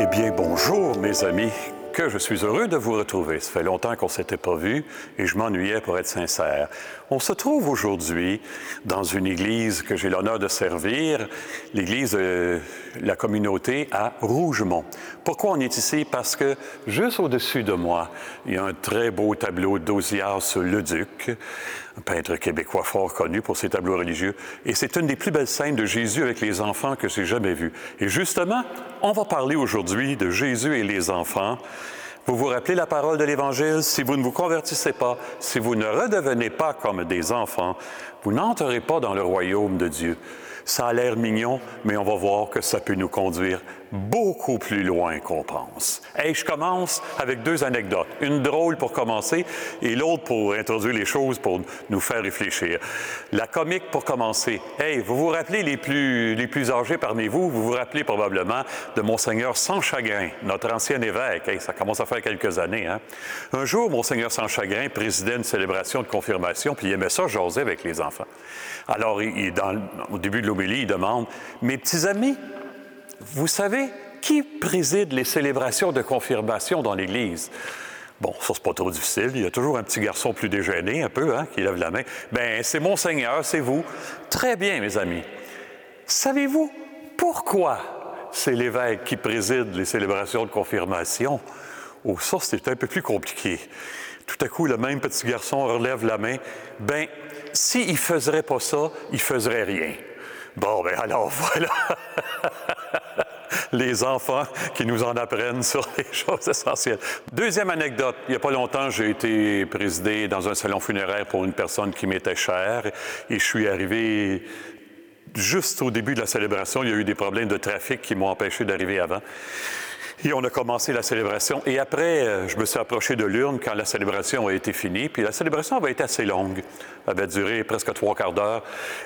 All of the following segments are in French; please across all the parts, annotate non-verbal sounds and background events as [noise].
Eh bien, bonjour mes amis, je suis heureux de vous retrouver. Ça fait longtemps qu'on ne s'était pas vu et je m'ennuyais pour être sincère. On se trouve aujourd'hui dans une église que j'ai l'honneur de servir, l'église de la communauté à Rougemont. Pourquoi on est ici? Parce que juste au-dessus de moi, il y a un très beau tableau d'Ozias Leduc, un peintre québécois fort connu pour ses tableaux religieux. Et c'est une des plus belles scènes de Jésus avec les enfants que j'ai jamais vues. Et justement, on va parler aujourd'hui de Jésus et les enfants. Vous vous rappelez la parole de l'Évangile? Si vous ne vous convertissez pas, si vous ne redevenez pas comme des enfants, vous n'entrerez pas dans le royaume de Dieu. Ça a l'air mignon, mais on va voir que ça peut nous conduire beaucoup plus loin qu'on pense. Et je commence avec deux anecdotes. Une drôle pour commencer et l'autre pour introduire les choses, pour nous faire réfléchir. La comique pour commencer. Hey, vous vous rappelez les plus, les plus âgés parmi vous, vous vous rappelez probablement de Monseigneur Sans Chagrin, notre ancien évêque. Hey, ça commence à faire quelques années. Hein? Un jour, Monseigneur Sans Chagrin présidait une célébration de confirmation, puis il aimait ça jaser avec les enfants. Alors, il, au début de il demande, Mes petits amis, vous savez, qui préside les célébrations de confirmation dans l'Église? Bon, ça, c'est pas trop difficile. Il y a toujours un petit garçon plus dégêné, un peu, hein, qui lève la main. Ben, c'est Monseigneur, c'est vous. Très bien, mes amis. Savez-vous pourquoi c'est l'évêque qui préside les célébrations de confirmation? Oh, ça, c'est un peu plus compliqué. Tout à coup, le même petit garçon relève la main. Ben, s'il ne faisait pas ça, il ferait rien. Bon, ben alors [laughs] voilà les enfants qui nous en apprennent sur les [laughs] choses essentielles. Deuxième anecdote, il n'y a pas longtemps, j'ai été présidé dans un salon funéraire pour une personne qui m'était chère et je suis arrivé juste au début de la célébration. Il y a eu des problèmes de trafic qui m'ont empêché d'arriver avant. Et on a commencé la célébration. Et après, euh, je me suis approché de l'urne quand la célébration a été finie. Puis la célébration avait été assez longue. Elle avait duré presque trois quarts d'heure.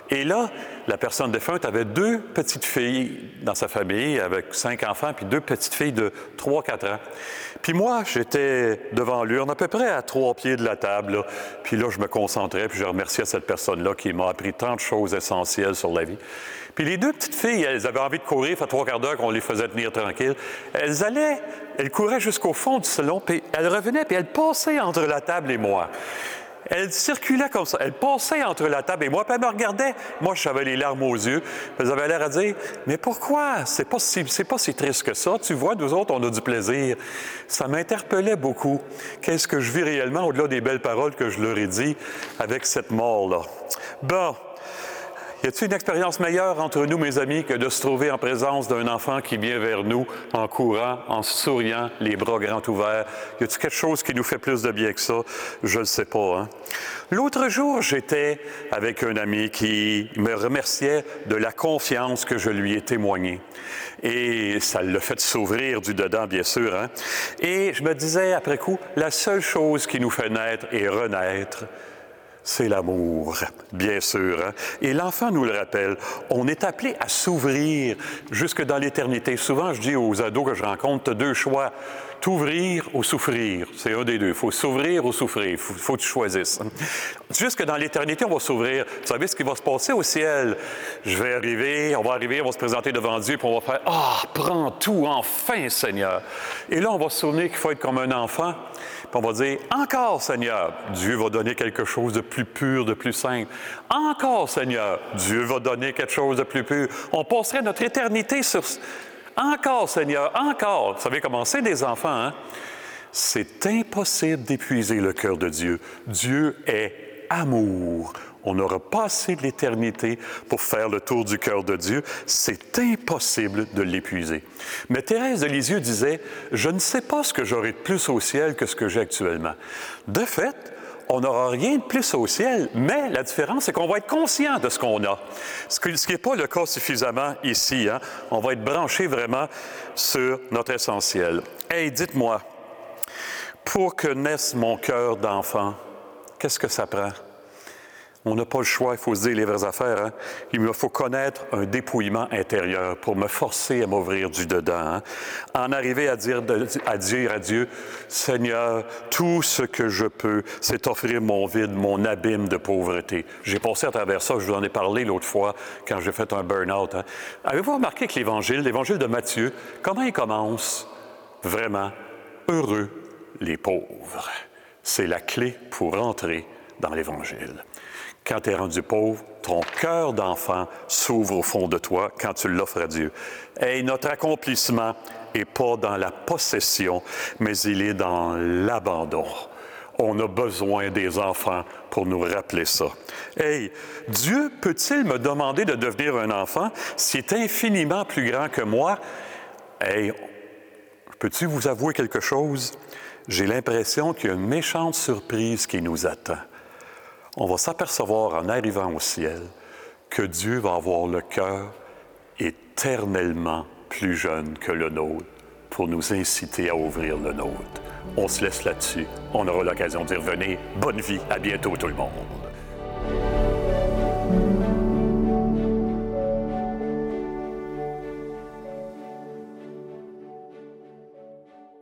Et là, la personne défunte avait deux petites filles dans sa famille, avec cinq enfants, puis deux petites filles de trois, quatre ans. Puis moi, j'étais devant l'urne, à peu près à trois pieds de la table. Puis là, je me concentrais, puis je remerciais cette personne-là qui m'a appris tant de choses essentielles sur la vie. Puis les deux petites filles, elles avaient envie de courir, fait trois quarts d'heure qu'on les faisait tenir tranquilles. Allaient, elles couraient jusqu'au fond du salon, puis elles revenaient, puis elles passaient entre la table et moi. Elles circulaient comme ça. Elles passaient entre la table et moi, puis elles me regardaient. Moi, j'avais les larmes aux yeux. Elles avaient l'air à dire Mais pourquoi? C'est pas, si, pas si triste que ça. Tu vois, nous autres, on a du plaisir. Ça m'interpellait beaucoup. Qu'est-ce que je vis réellement au-delà des belles paroles que je leur ai dit avec cette mort-là? Bon. Y a-t-il une expérience meilleure entre nous, mes amis, que de se trouver en présence d'un enfant qui vient vers nous en courant, en souriant, les bras grands ouverts? Y a-t-il quelque chose qui nous fait plus de bien que ça? Je ne sais pas. Hein? L'autre jour, j'étais avec un ami qui me remerciait de la confiance que je lui ai témoignée. Et ça l'a fait s'ouvrir du dedans, bien sûr. Hein? Et je me disais après coup, la seule chose qui nous fait naître et renaître, c'est l'amour, bien sûr. Hein? Et l'enfant nous le rappelle. On est appelé à s'ouvrir jusque dans l'éternité. Souvent, je dis aux ados que je rencontre, deux choix. T'ouvrir ou souffrir. C'est un des deux. Il faut s'ouvrir ou souffrir. Il faut, faut, que tu choisisses. Jusque dans l'éternité, on va s'ouvrir. Vous savez ce qui va se passer au ciel? Je vais arriver, on va arriver, on va se présenter devant Dieu, puis on va faire Ah, prends tout, enfin, Seigneur. Et là, on va se souvenir qu'il faut être comme un enfant. Puis on va dire Encore, Seigneur, Dieu va donner quelque chose de plus pur, de plus simple. Encore, Seigneur, Dieu va donner quelque chose de plus pur. On passerait notre éternité sur. Encore, Seigneur, encore. Vous savez comment c'est des enfants, hein? C'est impossible d'épuiser le cœur de Dieu. Dieu est amour. On n'aura pas assez de l'éternité pour faire le tour du cœur de Dieu. C'est impossible de l'épuiser. Mais Thérèse de Lisieux disait, je ne sais pas ce que j'aurai de plus au ciel que ce que j'ai actuellement. De fait, on n'aura rien de plus au ciel, mais la différence, c'est qu'on va être conscient de ce qu'on a. Ce qui n'est pas le cas suffisamment ici. Hein? On va être branché vraiment sur notre essentiel. Hey, dites-moi, pour que naisse mon cœur d'enfant, qu'est-ce que ça prend? On n'a pas le choix, il faut se dire les vraies affaires. Hein. Il me faut connaître un dépouillement intérieur pour me forcer à m'ouvrir du dedans. Hein. En arriver à dire, à dire à Dieu, Seigneur, tout ce que je peux, c'est offrir mon vide, mon abîme de pauvreté. J'ai passé à travers ça, je vous en ai parlé l'autre fois quand j'ai fait un burn-out. Hein. Avez-vous remarqué que l'Évangile, l'Évangile de Matthieu, comment il commence? Vraiment, heureux les pauvres. C'est la clé pour entrer dans l'Évangile. Quand tu es rendu pauvre, ton cœur d'enfant s'ouvre au fond de toi quand tu l'offres à Dieu. Et notre accomplissement n'est pas dans la possession, mais il est dans l'abandon. On a besoin des enfants pour nous rappeler ça. Hey, Dieu peut-il me demander de devenir un enfant s'il est infiniment plus grand que moi? Hey, peux-tu vous avouer quelque chose? J'ai l'impression qu'il y a une méchante surprise qui nous attend on va s'apercevoir en arrivant au ciel que Dieu va avoir le cœur éternellement plus jeune que le nôtre pour nous inciter à ouvrir le nôtre. On se laisse là-dessus. On aura l'occasion d'y revenir. Bonne vie. À bientôt tout le monde.